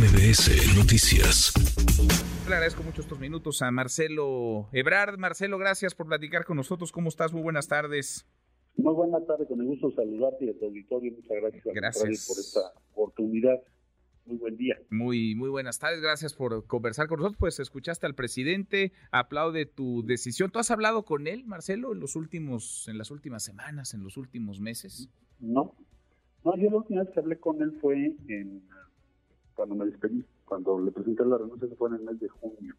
MBS Noticias. Le agradezco mucho estos minutos a Marcelo Ebrard. Marcelo, gracias por platicar con nosotros. ¿Cómo estás? Muy buenas tardes. Muy buenas tardes, con el gusto saludarte y a tu auditorio. Muchas gracias, gracias. por esta oportunidad. Muy buen día. Muy, muy buenas tardes. Gracias por conversar con nosotros. Pues escuchaste al presidente, aplaude tu decisión. ¿Tú has hablado con él, Marcelo, en los últimos, en las últimas semanas, en los últimos meses? No, no. Yo la última vez que hablé con él fue en cuando me despedí, cuando le presenté la renuncia, fue en el mes de junio.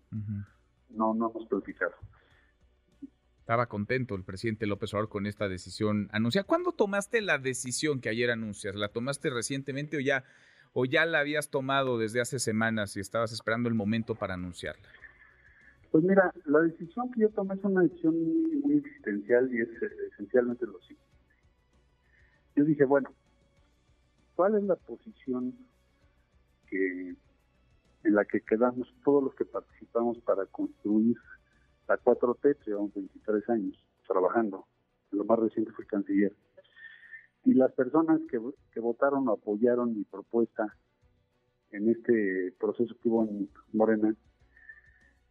No, no hemos. Estaba contento el presidente López Obrador con esta decisión anunciada. ¿Cuándo tomaste la decisión que ayer anuncias? ¿La tomaste recientemente o ya, o ya la habías tomado desde hace semanas y estabas esperando el momento para anunciarla? Pues mira, la decisión que yo tomé es una decisión muy existencial y es eh, esencialmente lo siguiente. Yo dije, bueno, ¿cuál es la posición en la que quedamos todos los que participamos para construir la 4T, llevamos 23 años trabajando, lo más reciente fue canciller. Y las personas que, que votaron o apoyaron mi propuesta en este proceso que hubo en Morena,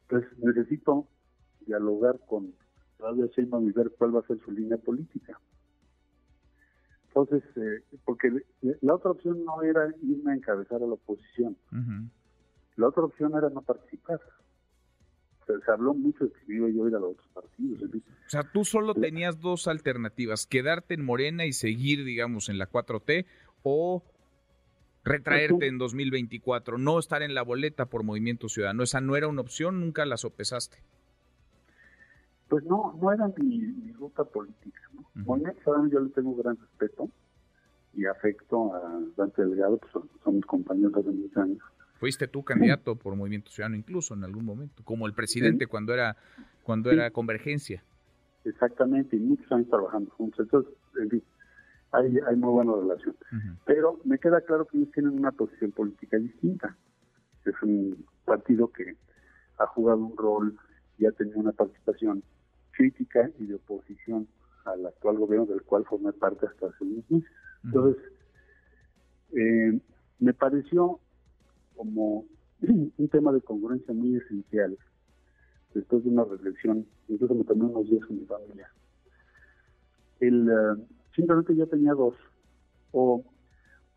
pues necesito dialogar con Claudia Sheinbaum y ver cuál va a ser su línea política. Entonces, eh, porque la otra opción no era irme a encabezar a la oposición. La otra opción era no participar. se habló mucho de que iba yo a ir a los otros partidos. O sea, tú solo tenías dos alternativas, quedarte en Morena y seguir, digamos, en la 4T o retraerte en 2024, no estar en la boleta por Movimiento Ciudadano. Esa no era una opción, nunca la sopesaste. Pues no, no era mi, ruta política. ¿no? yo le tengo gran respeto y afecto a Dante Delgado, pues son, mis compañeros hace muchos años. Fuiste tú candidato por Movimiento Ciudadano incluso en algún momento, como el presidente cuando era cuando era Convergencia. Exactamente, y muchos años trabajando juntos. Entonces, hay, hay muy buena relación. Pero me queda claro que ellos tienen una posición política distinta. Es un partido que ha jugado un rol y ha tenido una participación crítica y de oposición al actual gobierno del cual formé parte hasta hace unos meses. Entonces, eh, me pareció como un tema de congruencia muy esencial después de una reflexión, incluso me tomé unos días con mi familia. El, uh, simplemente yo tenía dos. O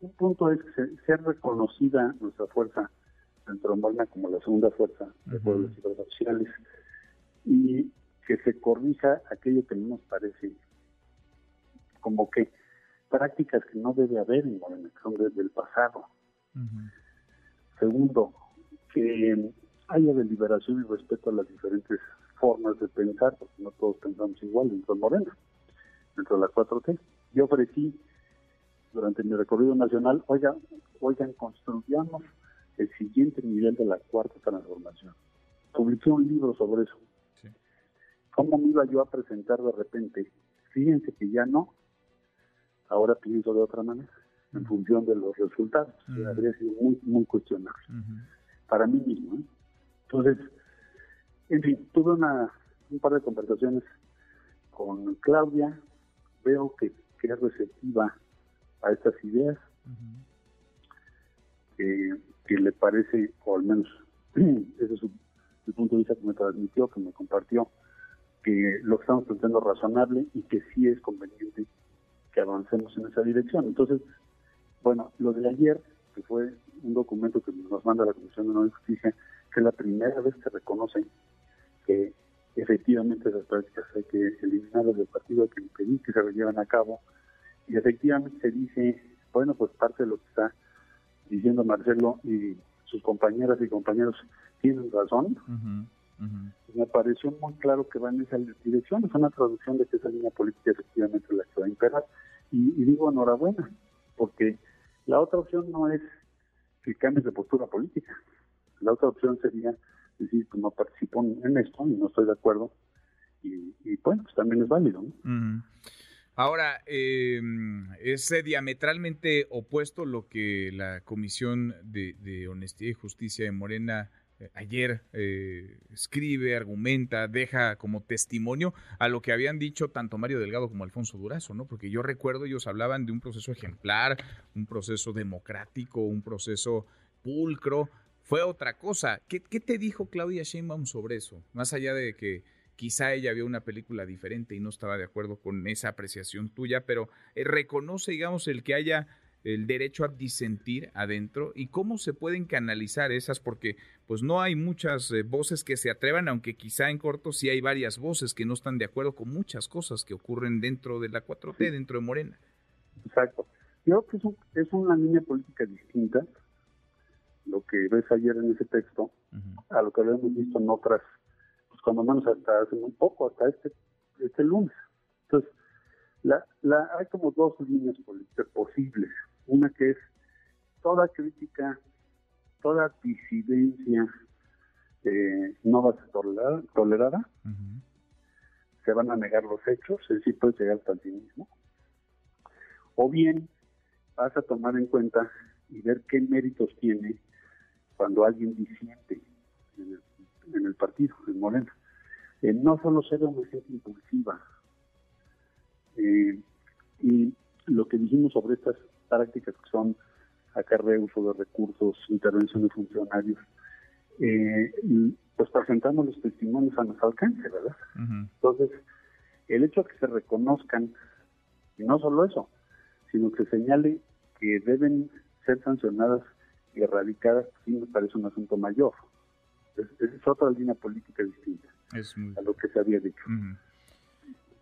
un punto es que ser reconocida nuestra fuerza dentro de como la segunda fuerza de pueblos y sociales y que se corrija aquello que no nos parece como que prácticas que no debe haber en Morena, que son desde el pasado. Segundo, que haya deliberación y respeto a las diferentes formas de pensar, porque no todos pensamos igual dentro de Morena, dentro de la 4T. Yo ofrecí durante mi recorrido nacional, oigan, oigan, construyamos el siguiente nivel de la cuarta transformación. Publiqué un libro sobre eso, ¿Cómo me iba yo a presentar de repente? Fíjense que ya no, ahora pienso de otra manera, en función de los resultados. Habría sido muy, muy cuestionable para mí mismo. ¿eh? Entonces, en fin, tuve una, un par de conversaciones con Claudia, veo que, es receptiva a estas ideas, que, le parece, o al menos ese es su, el punto de vista que me transmitió, que me compartió, que lo que estamos planteando es razonable y que sí es conveniente que avancemos en esa dirección. Entonces, bueno, lo de ayer, que fue un documento que nos manda la Comisión de Nueva Justicia, que es la primera vez que reconoce que efectivamente esas prácticas hay que eliminarlas del partido, que impedir que se lleven a cabo, y efectivamente se dice, bueno, pues parte de lo que está diciendo Marcelo y sus compañeras y compañeros tienen razón, me pareció muy claro que va en esa dirección. Es una traducción de que esa línea política efectivamente la que va a imperar. Y, digo enhorabuena, porque la otra opción no es que cambies de postura política. La otra opción sería decir, que no participo en esto y no estoy de acuerdo. Y, bueno, pues también es válido. Ahora, eh, es diametralmente opuesto lo que la Comisión de, de Honestidad y Justicia de Morena ayer eh, escribe, argumenta, deja como testimonio a lo que habían dicho tanto Mario Delgado como Alfonso Durazo, ¿no? Porque yo recuerdo ellos hablaban de un proceso ejemplar, un proceso democrático, un proceso pulcro, fue otra cosa. ¿Qué, ¿Qué, te dijo Claudia Sheinbaum sobre eso? Más allá de que quizá ella vio una película diferente y no estaba de acuerdo con esa apreciación tuya, pero eh, reconoce, digamos, el que haya el derecho a disentir adentro y cómo se pueden canalizar esas, porque pues no hay muchas eh, voces que se atrevan, aunque quizá en corto sí hay varias voces que no están de acuerdo con muchas cosas que ocurren dentro de la 4T, dentro de Morena. Exacto. Yo creo que es, una línea política distinta, lo que ves ayer en ese texto, a lo que habíamos visto en otras, pues cuando menos hasta hace muy poco, hasta este, este lunes. Entonces, la, la, hay como dos líneas políticas posibles. Una que es toda crítica, toda disidencia eh, no va a ser tolerada, se van a negar los hechos, es decir, puede llegar hasta el cinismo. O bien vas a tomar en cuenta y ver qué méritos tiene cuando alguien disiente en el, partido, en Morena. Eh, no solo ser una gente impulsiva. Eh, y lo que dijimos sobre estas prácticas que son acarreo, uso de recursos, intervención de funcionarios, eh, pues presentamos los testimonios a nuestro alcance, ¿verdad? Entonces, el hecho de que se reconozcan, y no solo eso, sino que señale que deben ser sancionadas y erradicadas, sí me parece un asunto mayor. Es, otra línea política distinta a lo que se había dicho.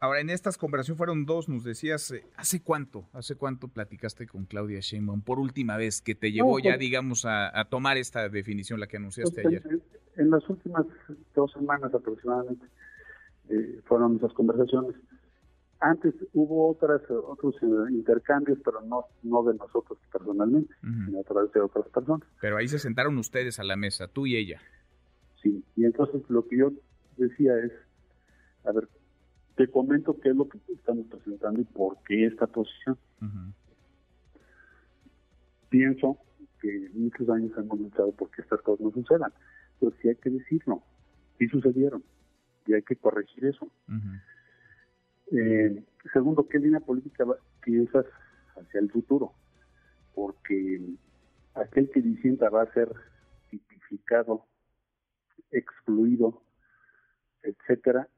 Ahora, en estas conversaciones fueron dos, nos decías, eh, ¿hace cuánto? ¿Hace cuánto platicaste con Claudia Sheinbaum por última vez que te llevó ya, pues digamos, a, tomar esta definición, la que anunciaste pues, ayer? En, las últimas dos semanas aproximadamente eh, fueron esas conversaciones. Antes hubo otras otros eh, intercambios, pero no no de nosotros personalmente, sino a través de otras personas. Pero ahí se sentaron ustedes a la mesa, tú y ella. Sí, y entonces lo que yo decía es, a ver, te comento qué es lo que estamos presentando y por qué esta posición. Pienso que muchos años hemos luchado porque estas cosas no sucedan, pero sí hay que decirlo, sí sucedieron y hay que corregir eso. Eh, segundo, ¿qué línea política piensas hacia el futuro? Porque aquel que disienta va a ser tipificado, excluido, etcétera,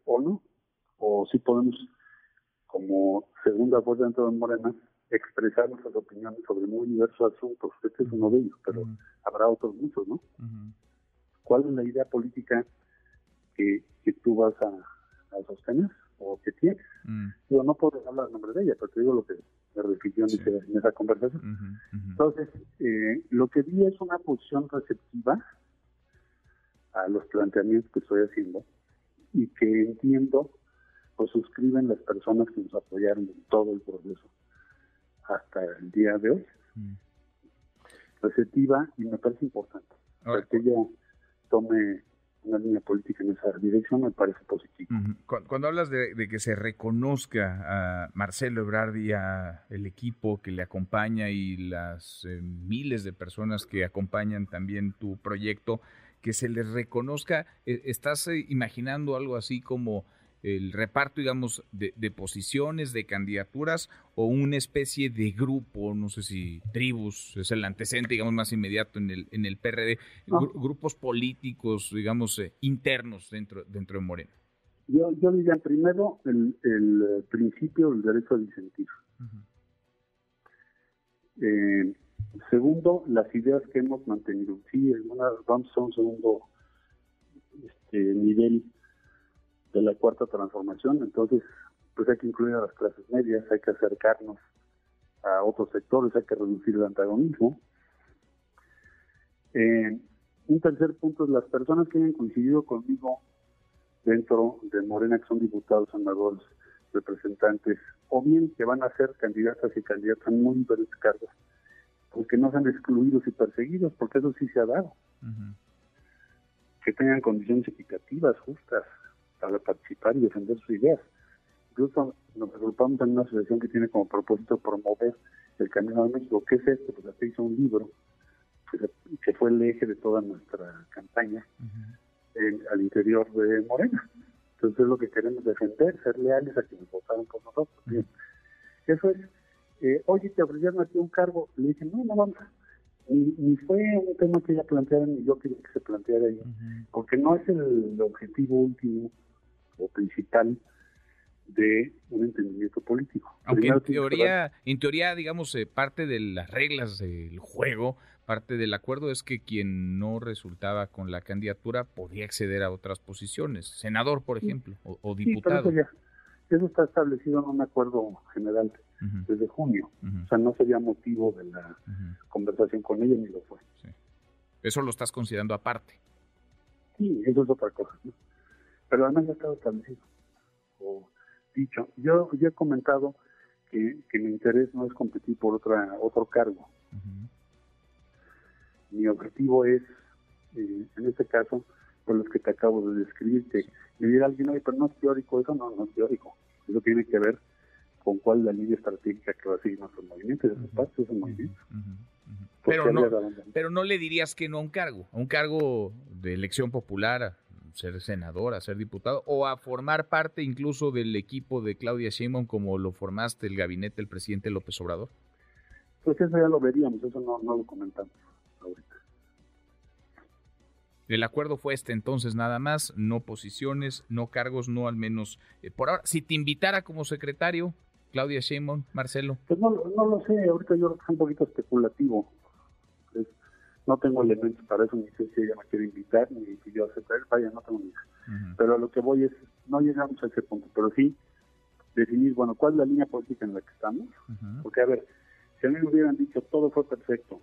si podemos, como segunda voz dentro de Morena, expresar nuestras opiniones sobre muy diversos asuntos. Este es uno de ellos, pero habrá otros muchos, ¿no? ¿Cuál es la idea política que, que tú vas a, a sostener? o que tiene. Mm. Yo no puedo hablar en nombre de ella, pero te digo lo que me refirió en, esa conversación. Entonces, eh, lo que vi es una posición receptiva a los planteamientos que estoy haciendo y que entiendo pues suscriben las personas que nos apoyaron en todo el proceso hasta el día de hoy. Mm. Receptiva y me parece importante que ella tome una línea política en esa dirección me parece positivo. cuando, hablas de, que se reconozca a Marcelo Ebrard y a el equipo que le acompaña y las eh, miles de personas que acompañan también tu proyecto, que se les reconozca, eh, ¿estás eh, imaginando algo así como el reparto, digamos, de, posiciones, de candidaturas o una especie de grupo, no sé si tribus es el antecedente, digamos, más inmediato en el, en el PRD, grupos políticos, digamos, eh, internos dentro, dentro de Morena? Yo, yo diría primero el, el principio del derecho a disentir. Eh, segundo, las ideas que hemos mantenido. Sí, vamos a un segundo este, nivel de la cuarta transformación, entonces pues hay que incluir a las clases medias, hay que acercarnos a otros sectores, hay que reducir el antagonismo. Eh, un tercer punto es las personas que hayan coincidido conmigo dentro de Morena, que son diputados, senadores, representantes, o bien que van a ser candidatas y candidatas en muy diferentes cargos, porque no sean excluidos y perseguidos, porque eso sí se ha dado. Que tengan condiciones equitativas, justas, para participar y defender sus ideas. Incluso nos agrupamos en una asociación que tiene como propósito promover el Camino de México. ¿Qué es esto? Pues aquí hizo un libro que, fue el eje de toda nuestra campaña al interior de Morena. Entonces es lo que queremos defender, ser leales a quienes votaron por nosotros. Bien. Eso es, eh, oye, te ofrecieron aquí un cargo. Le dije, no, no vamos. ni, fue un tema que ella planteara ni yo quería que se planteara ahí, porque no es el objetivo último o principal de un entendimiento político. Aunque en teoría, en teoría, digamos, eh, parte de las reglas del juego, parte del acuerdo es que quien no resultaba con la candidatura podía acceder a otras posiciones, senador, por ejemplo, o, diputado. eso, eso, está establecido en un acuerdo general desde junio. O sea, no sería motivo de la conversación con ella ni lo fue. Eso lo estás considerando aparte. Sí, eso es otra cosa. Pero además ya está establecido. O dicho, yo ya he comentado que, mi interés no es competir por otra otro cargo. Mi objetivo es, eh, en este caso, por los que te acabo de describir, que me diga alguien, oye, pero no es teórico, eso no, no es teórico. Eso tiene que ver con cuál es la línea estratégica que va a seguir nuestro movimiento, esos pasos, esos movimientos. Pero no, pero no le dirías que no a un cargo, a un cargo de elección popular, ser senador, a ser diputado, o a formar parte incluso del equipo de Claudia Sheinbaum como lo formaste el gabinete del presidente López Obrador? Pues eso ya lo veríamos, eso no, lo comentamos ahorita. El acuerdo fue este entonces nada más, no posiciones, no cargos, no al menos eh, por ahora. Si te invitara como secretario, Claudia Sheinbaum, Marcelo. Pues no, no lo sé, ahorita yo creo que es un poquito especulativo no tengo elementos para eso, ni sé si ella me quiere invitar, ni si yo aceptar, vaya, no tengo ni idea. Pero a lo que voy es, no llegamos a ese punto, pero sí definir, bueno, cuál es la línea política en la que estamos, porque a ver, si a mí me hubieran dicho todo fue perfecto,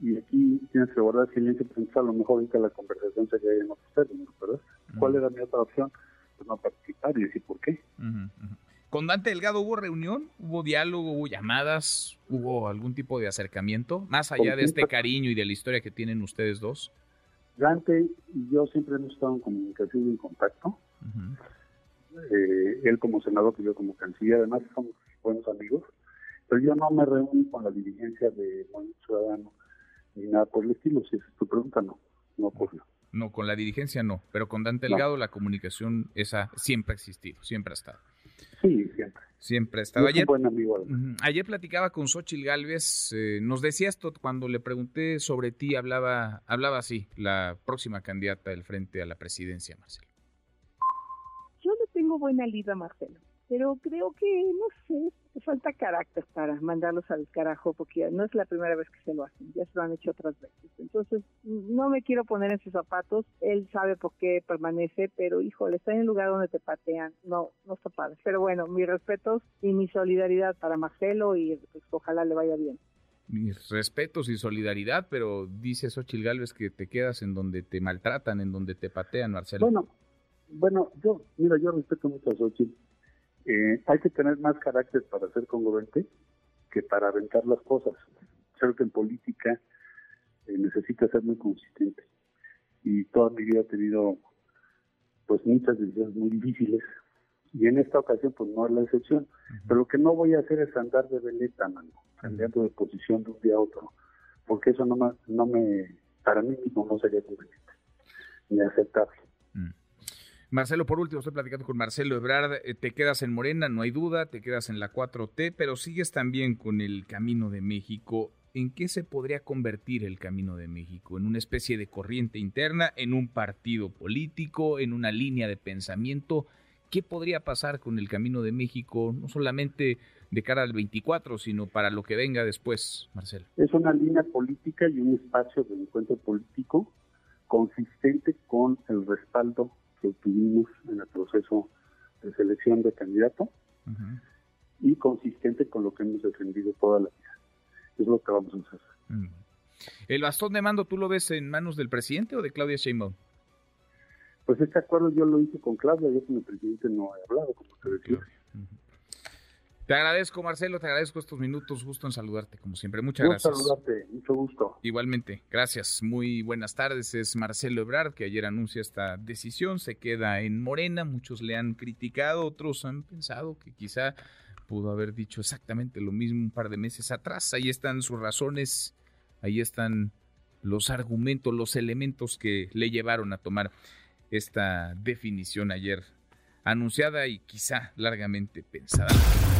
y aquí tienes que guardar silencio, pues a lo mejor ahorita la conversación sería en otros términos, ¿verdad? ¿Cuál era mi otra opción? Pues no participar y decir por qué. ¿Con Dante Delgado hubo reunión? ¿Hubo diálogo? ¿Hubo llamadas? ¿Hubo algún tipo de acercamiento? Más allá de este cariño y de la historia que tienen ustedes dos. Dante y yo siempre hemos estado en comunicación y en contacto. Eh, él como senador y yo como canciller, además somos buenos amigos. Pero yo no me reuní con la dirigencia de Movimiento Ciudadano ni nada por el estilo. Si es tu pregunta, no, no ocurrió. No, con la dirigencia no, pero con Dante Delgado la comunicación esa siempre ha existido, siempre ha estado. Sí, siempre. Siempre ha estado. Ayer, buen amigo. ayer platicaba con Xochil Gálvez, eh, nos decía esto cuando le pregunté sobre ti, hablaba, hablaba así, la próxima candidata del frente a la presidencia, Marcelo. Yo le tengo buena lida, Marcelo pero creo que, no sé, falta carácter para mandarlos al carajo, porque no es la primera vez que se lo hacen, ya se lo han hecho otras veces. Entonces, no me quiero poner en sus zapatos, él sabe por qué permanece, pero híjole, está en el lugar donde te patean, no, no está padre. Pero bueno, mis respetos y mi solidaridad para Marcelo y pues, ojalá le vaya bien mis respetos y solidaridad, pero dice Xochil Gálvez que te quedas en donde te maltratan, en donde te patean, Marcelo. Bueno, bueno, yo, mira, yo respeto mucho a Xochitl, eh, hay que tener más carácter para ser congruente que para aventar las cosas. Creo que en política eh, necesita ser muy consistente. Y toda mi vida he tenido pues muchas decisiones muy difíciles y en esta ocasión pues no es la excepción. Pero lo que no voy a hacer es andar de veleta, mano, cambiando de posición de un día a otro, porque eso no me, no me para mí mismo no sería conveniente ni aceptable. Marcelo, por último, estoy platicando con Marcelo Ebrard, eh, te quedas en Morena, no hay duda, te quedas en la 4T, pero sigues también con el Camino de México. ¿En qué se podría convertir el Camino de México? ¿En una especie de corriente interna? ¿En un partido político? ¿En una línea de pensamiento? ¿Qué podría pasar con el Camino de México, no solamente de cara al 24, sino para lo que venga después, Marcelo? Es una línea política y un espacio de encuentro político consistente con el respaldo que obtuvimos en el proceso de selección de candidato y consistente con lo que hemos defendido toda la vida. Es lo que vamos a hacer. ¿El bastón de mando tú lo ves en manos del presidente o de Claudia Sheinbaum? Pues este acuerdo yo lo hice con Claudia, yo con el presidente no he hablado, como te decía. Te agradezco, Marcelo, te agradezco estos minutos. Gusto en saludarte, como siempre. Muchas gracias. saludarte, mucho gusto. Igualmente, gracias. Muy buenas tardes. Es Marcelo Ebrard, que ayer anuncia esta decisión. Se queda en Morena. Muchos le han criticado, otros han pensado que quizá pudo haber dicho exactamente lo mismo un par de meses atrás. Ahí están sus razones, ahí están los argumentos, los elementos que le llevaron a tomar esta definición ayer anunciada y quizá largamente pensada.